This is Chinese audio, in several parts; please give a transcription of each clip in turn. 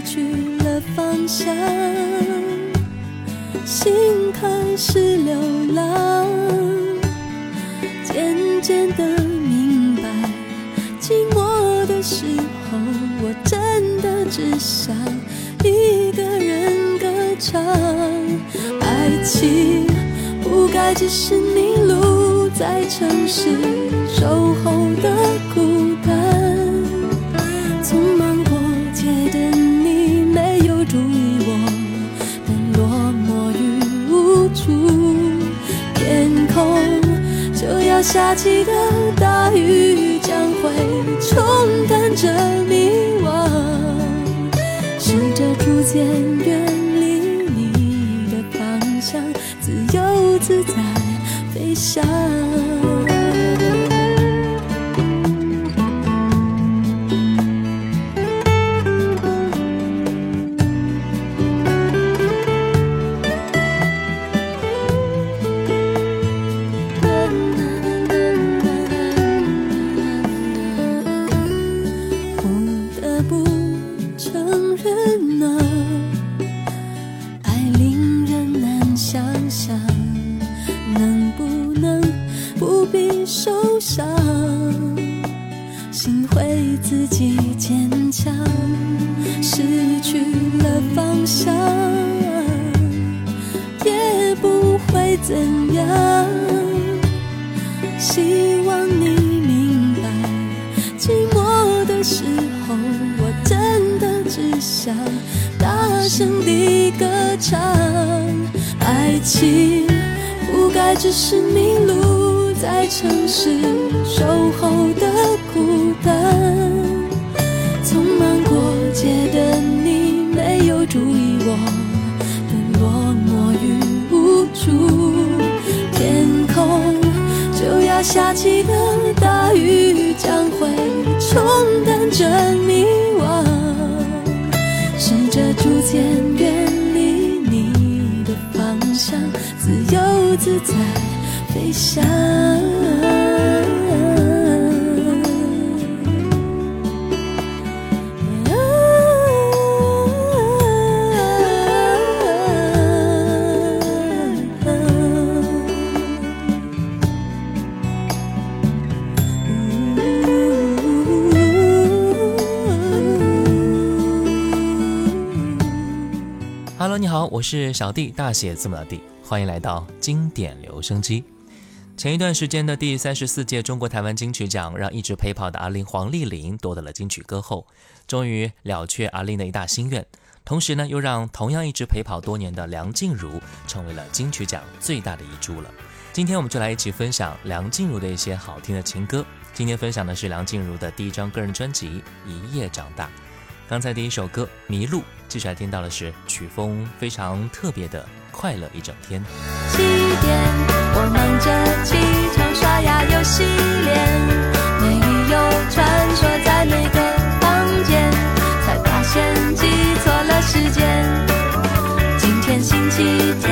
失去了方向，心开始流浪，渐渐的明白。寂寞的时候，我真的只想一个人歌唱。爱情不该只是迷路在城市守下起的大雨，将会冲淡这迷惘。试着逐渐远离你的方向，自由自在飞翔。情不该只是迷路在城市守候的孤单。匆忙过街的你，没有注意我的落寞与无助。天空就要下起的大雨，将会冲淡这迷自在飞翔。哈喽，你好，我是小弟，大写字母的弟，欢迎来到经典留声机。前一段时间的第三十四届中国台湾金曲奖，让一直陪跑的阿玲黄丽玲夺得了金曲歌后，终于了却阿玲的一大心愿。同时呢，又让同样一直陪跑多年的梁静茹成为了金曲奖最大的遗珠了。今天我们就来一起分享梁静茹的一些好听的情歌。今天分享的是梁静茹的第一张个人专辑《一夜长大》。刚才第一首歌《迷路》，接下来听到的是曲风非常特别的《快乐一整天》。七点，我忙着起床、刷牙又洗脸，没有穿梭在每个房间，才发现记错了时间。今天星期天，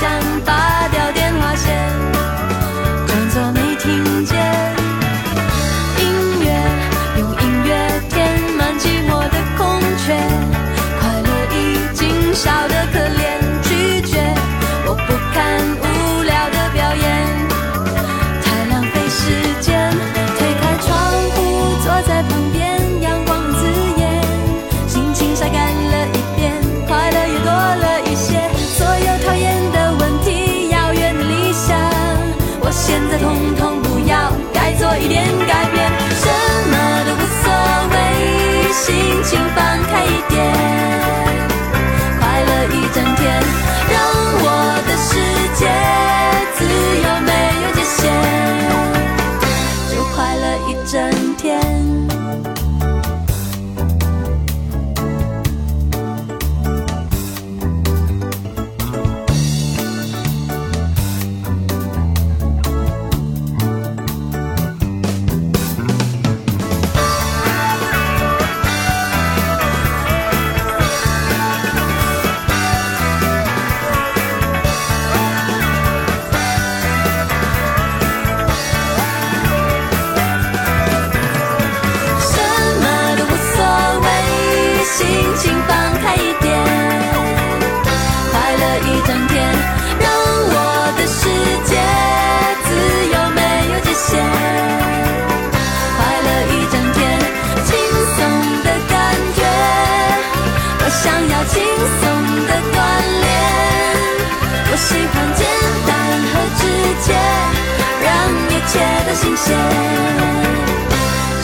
想抱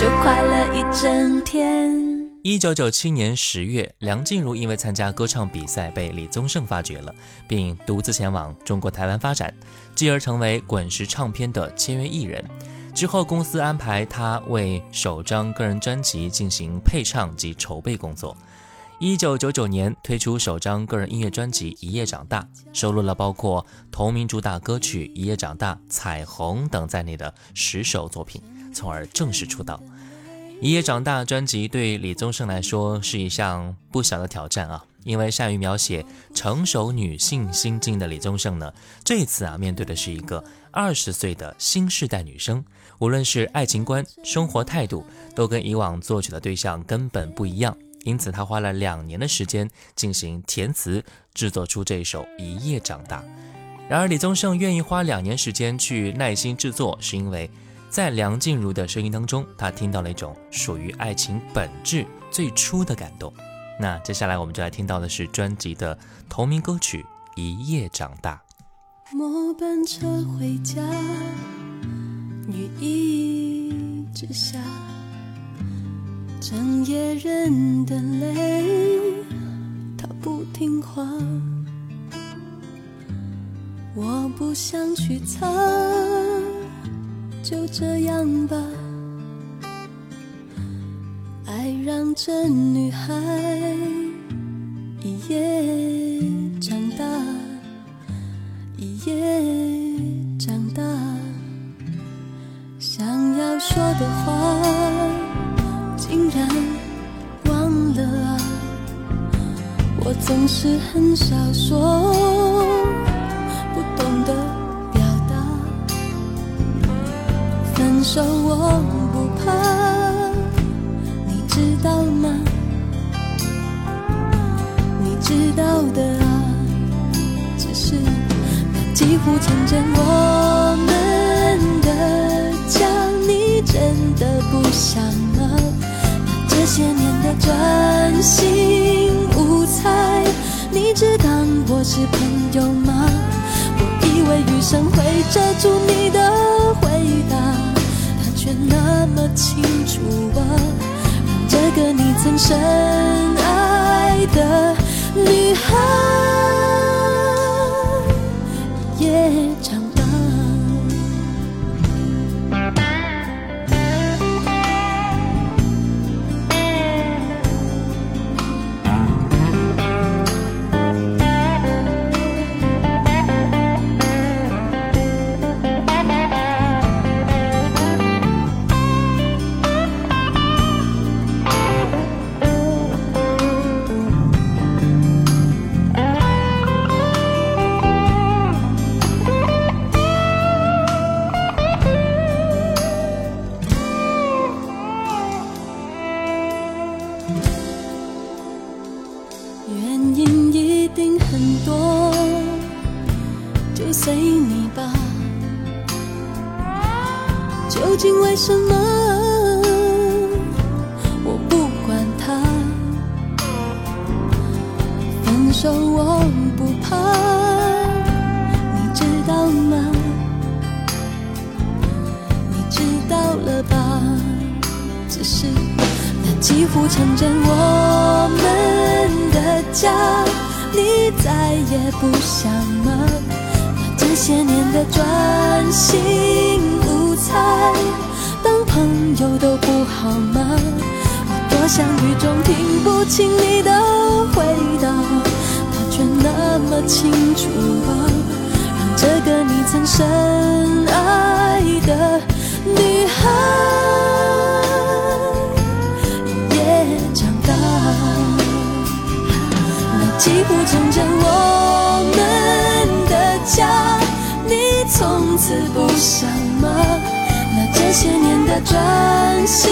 就快乐一整天。一九九七年十月，梁静茹因为参加歌唱比赛被李宗盛发掘了，并独自前往中国台湾发展，继而成为滚石唱片的签约艺人。之后，公司安排他为首张个人专辑进行配唱及筹备工作。一九九九年推出首张个人音乐专辑《一夜长大》，收录了包括同名主打歌曲《一夜长大》《彩虹》等在内的十首作品，从而正式出道。《一夜长大》专辑对李宗盛来说是一项不小的挑战啊，因为善于描写成熟女性心境的李宗盛呢，这次啊面对的是一个二十岁的新时代女生，无论是爱情观、生活态度，都跟以往作曲的对象根本不一样。因此，他花了两年的时间进行填词，制作出这首《一夜长大》。然而，李宗盛愿意花两年时间去耐心制作，是因为在梁静茹的声音当中，他听到了一种属于爱情本质最初的感动。那接下来我们就来听到的是专辑的同名歌曲《一夜长大》。末班车回家，雨一直下，整夜忍的泪，它不听话。我不想去擦，就这样吧。爱让这女孩一夜长大。一夜长大，想要说的话竟然忘了啊！我总是很少说，不懂得表达。分手我不怕，你知道吗？你知道的啊，只是那。几乎成真我们的家，你真的不想吗？那些年的专心无猜，你只当我是朋友吗？我以为余生会遮住你的回答，他却那么清楚啊，让这个你曾深爱的女孩也。几乎成真我们的家。你再也不想吗？这些年的专心无猜，当朋友都不好吗？我多想雨中听不清你的回答，它却那么清楚吧、这个你曾深爱的女孩。几乎成真我们的家你从此不想吗？那这些年的专心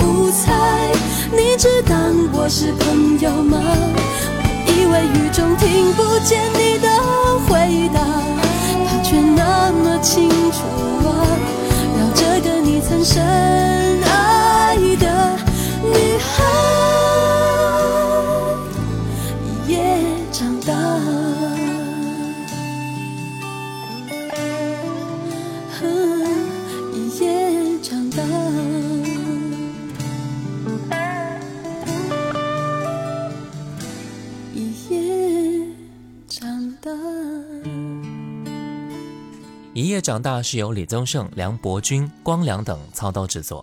无猜你只当我是朋友吗？我以为雨中听不见你的回答却那么清楚啊让这个你曾深长大是由李宗盛、梁伯君、光良等操刀制作。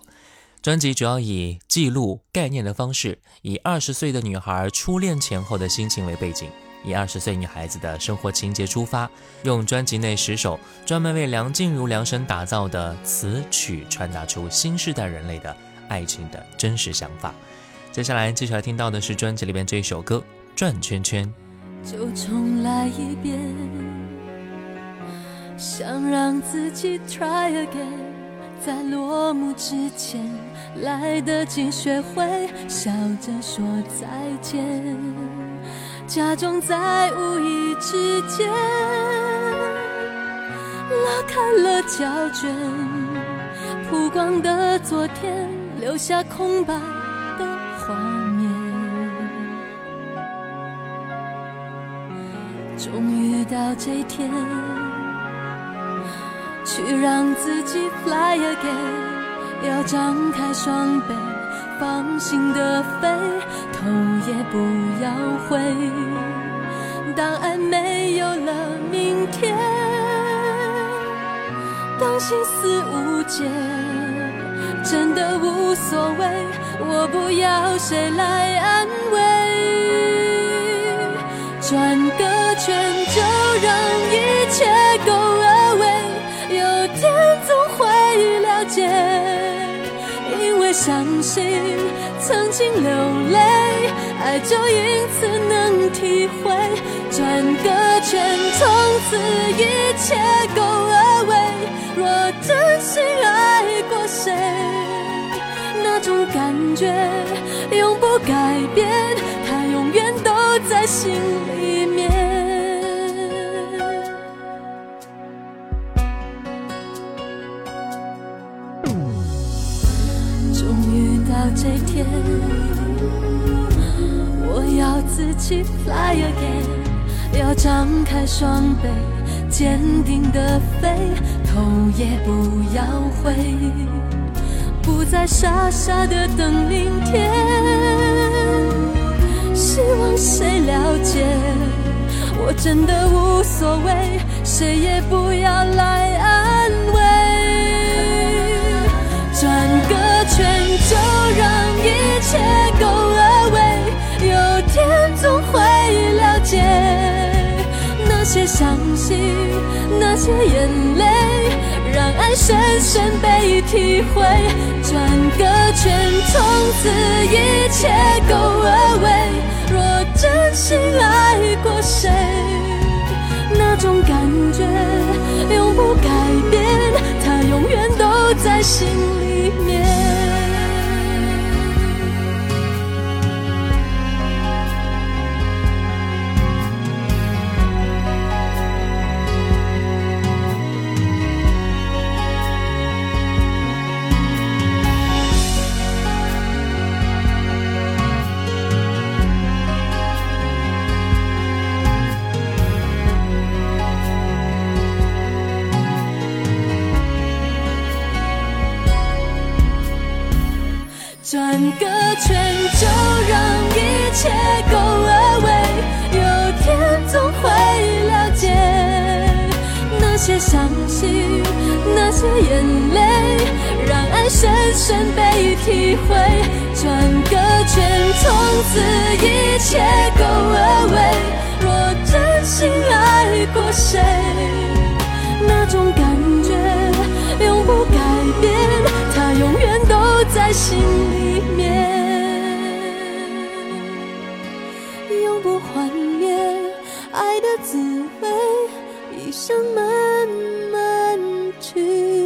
专辑主要以记录概念的方式，以二十岁的女孩初恋前后的心情为背景，以二十岁女孩子的生活情节出发，用专辑内十首专门为梁静茹量身打造的词曲，传达出新时代人类的爱情的真实想法。接下来继续来听到的是专辑里边这一首歌《转圈圈》。就重来一遍。想让自己 try again，在落幕之前来得及学会笑着说再见，假装在无意之间拉开了胶卷，曝光的昨天留下空白的画面，终于到这天。去让自己 fly again，要张开双臂，放心的飞，头也不要回。当爱没有了明天，当心思无解，真的无所谓，我不要谁来安慰。转个圈，就让一切 go 相信曾经流泪，爱就因此能体会。转个圈，从此一切 go away。若真心爱过谁，那种感觉永不改变，它永远都在心里面。天，我要自己 fly again，要张开双臂，坚定的飞，头也不要回。不再傻傻的等明天。希望谁了解，我真的无所谓，谁也不要来些伤心，那些眼泪。让爱深深被体会，转个圈，从此一切 go away。若真心爱过谁，那种感觉永不改变，它永远都在心里面。那些眼泪，让爱深深被体会。转个圈，从此一切 go away。若真心爱过谁，那种感觉永不改变，它永远都在心里。时光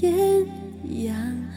天涯。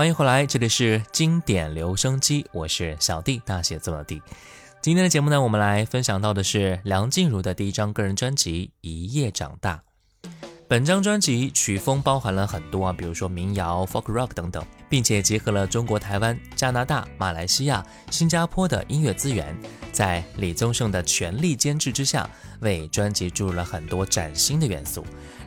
欢迎回来，这里是经典留声机，我是小弟，大写字母的弟。今天的节目呢，我们来分享到的是梁静茹的第一张个人专辑《一夜长大》。本张专辑曲风包含了很多啊，比如说民谣、folk rock 等等，并且结合了中国台湾、加拿大、马来西亚、新加坡的音乐资源，在李宗盛的全力监制之下，为专辑注入了很多崭新的元素。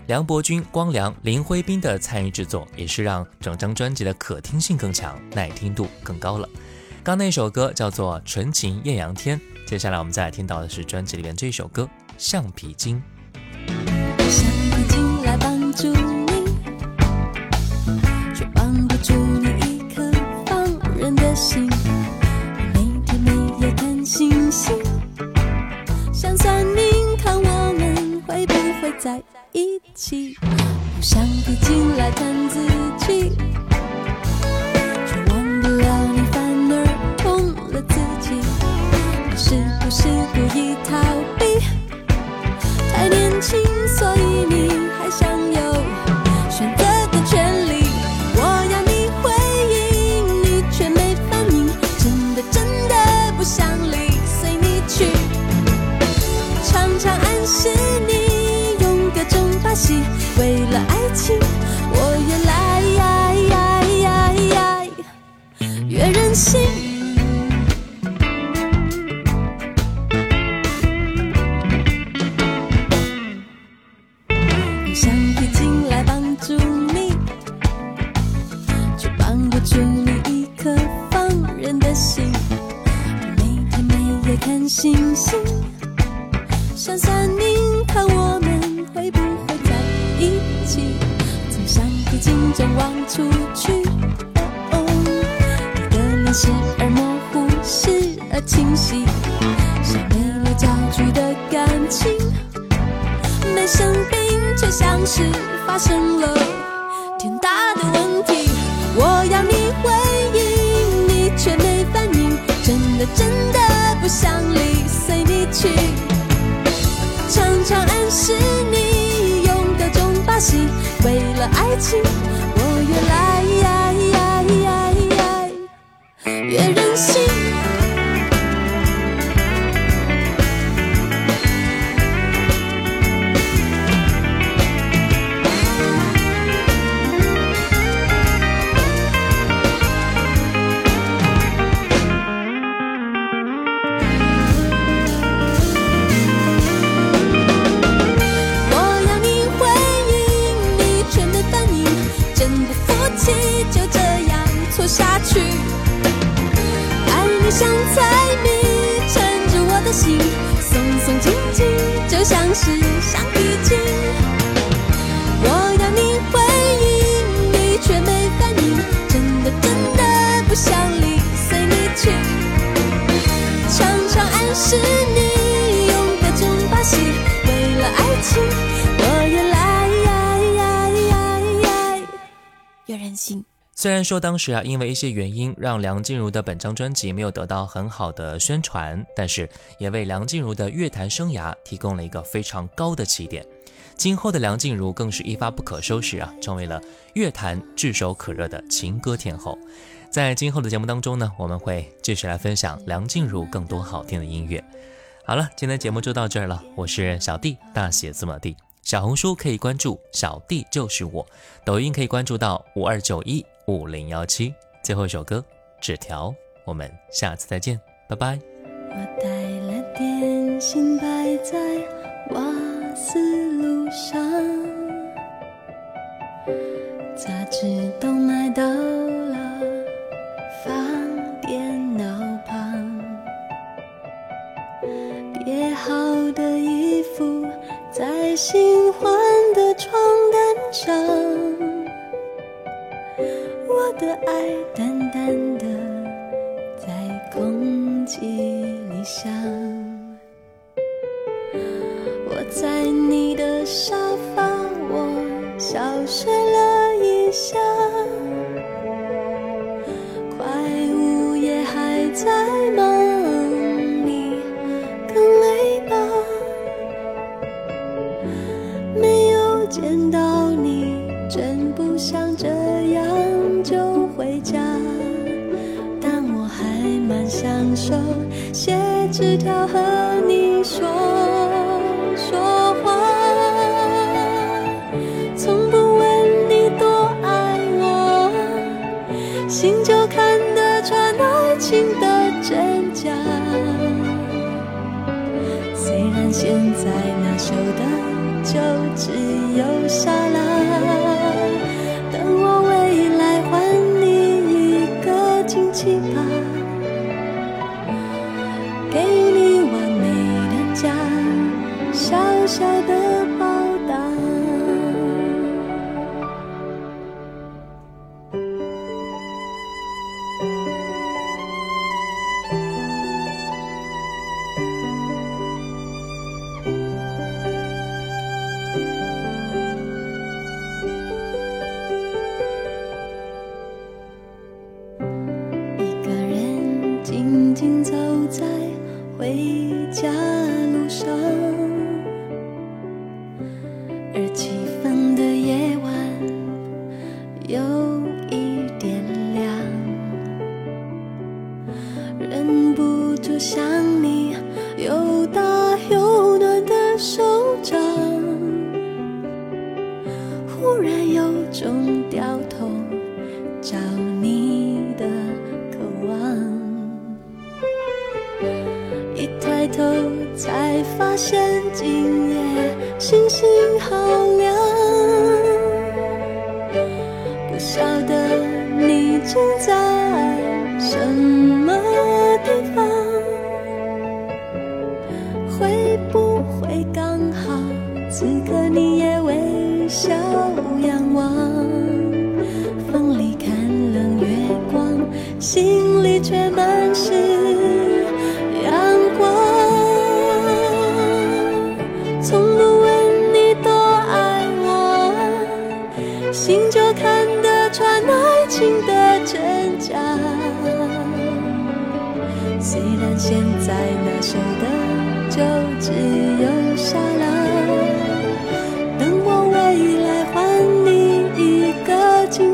梁伯君、光良、林徽斌的参与制作，也是让整张专辑的可听性更强，耐听度更高了。刚那首歌叫做《纯情艳阳天》，接下来我们再听到的是专辑里面这一首歌《橡皮筋》。橡皮筋来帮助你，却帮不住你一颗放任的心。每天每夜看星星，想算会在一起。用橡皮筋来谈自己，却忘不了你，反而痛了自己。你是不是故意逃避？太年轻，所以你还想越任性。用橡皮筋来绑住你，却绑不住你一颗放任的心。每天每夜看星星，算算命，看我们会不会在一起。从橡皮筋中望出去，时而模糊，时而清晰，像没有焦距的感情。没生病，却像是发生了天大的问题。我要你回应，你却没反应，真的真的不想理，随你去。常常暗示你用各种把戏，为了爱情，我越来越虽然说当时啊，因为一些原因，让梁静茹的本张专辑没有得到很好的宣传，但是也为梁静茹的乐坛生涯提供了一个非常高的起点。今后的梁静茹更是一发不可收拾啊，成为了乐坛炙手可热的情歌天后。在今后的节目当中呢，我们会继续来分享梁静茹更多好听的音乐。好了，今天节目就到这儿了，我是小弟，大写字母 D。小红书可以关注小弟就是我，抖音可以关注到五二九一五零幺七。最后一首歌纸条我们下次再见。拜拜。我带了点心摆在瓦斯炉上。爱的。小的抬头才发现，今夜星星好亮。不晓得你正在什么？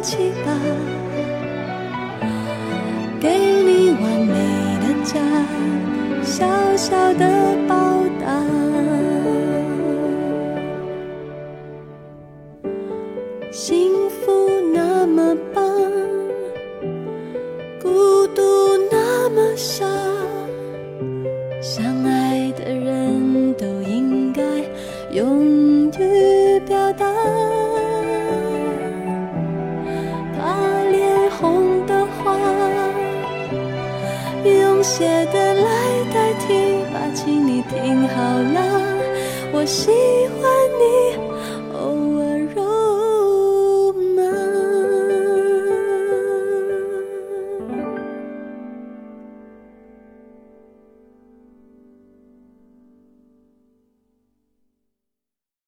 起吧，给你完美的家，小小的抱。